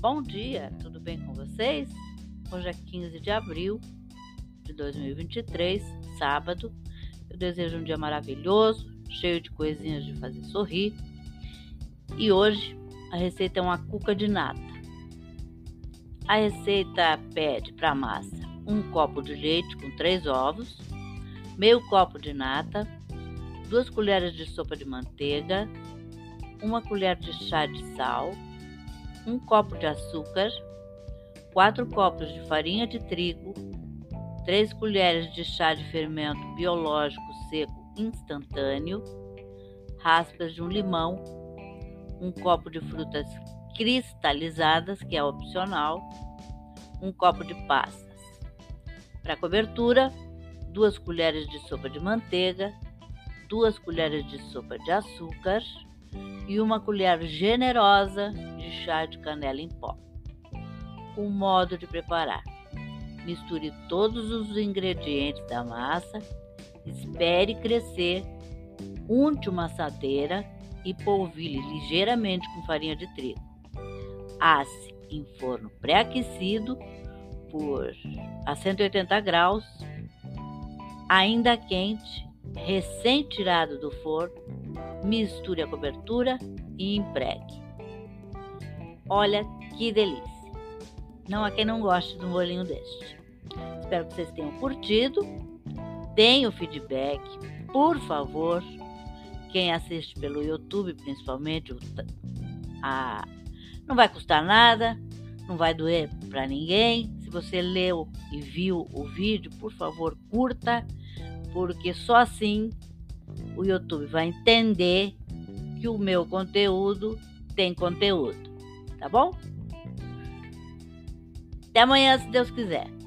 Bom dia, tudo bem com vocês? Hoje é 15 de abril de 2023, sábado. Eu desejo um dia maravilhoso, cheio de coisinhas de fazer sorrir. E hoje a receita é uma cuca de nata. A receita pede para massa um copo de leite com três ovos, meio copo de nata, duas colheres de sopa de manteiga, uma colher de chá de sal, um copo de açúcar, quatro copos de farinha de trigo, três colheres de chá de fermento biológico seco instantâneo, raspas de um limão, um copo de frutas cristalizadas, que é opcional, um copo de passas. Para cobertura, duas colheres de sopa de manteiga, duas colheres de sopa de açúcar e uma colher generosa de chá de canela em pó. O modo de preparar: misture todos os ingredientes da massa, espere crescer, unte uma assadeira e polvilhe ligeiramente com farinha de trigo. Asse em forno pré-aquecido por a 180 graus, ainda quente, recém-tirado do forno, misture a cobertura e empregue. Olha que delícia! Não há quem não goste de um bolinho deste. Espero que vocês tenham curtido. O feedback, por favor. Quem assiste pelo YouTube, principalmente, a... não vai custar nada, não vai doer para ninguém. Se você leu e viu o vídeo, por favor, curta, porque só assim o YouTube vai entender que o meu conteúdo tem conteúdo, tá bom? Até amanhã, se Deus quiser.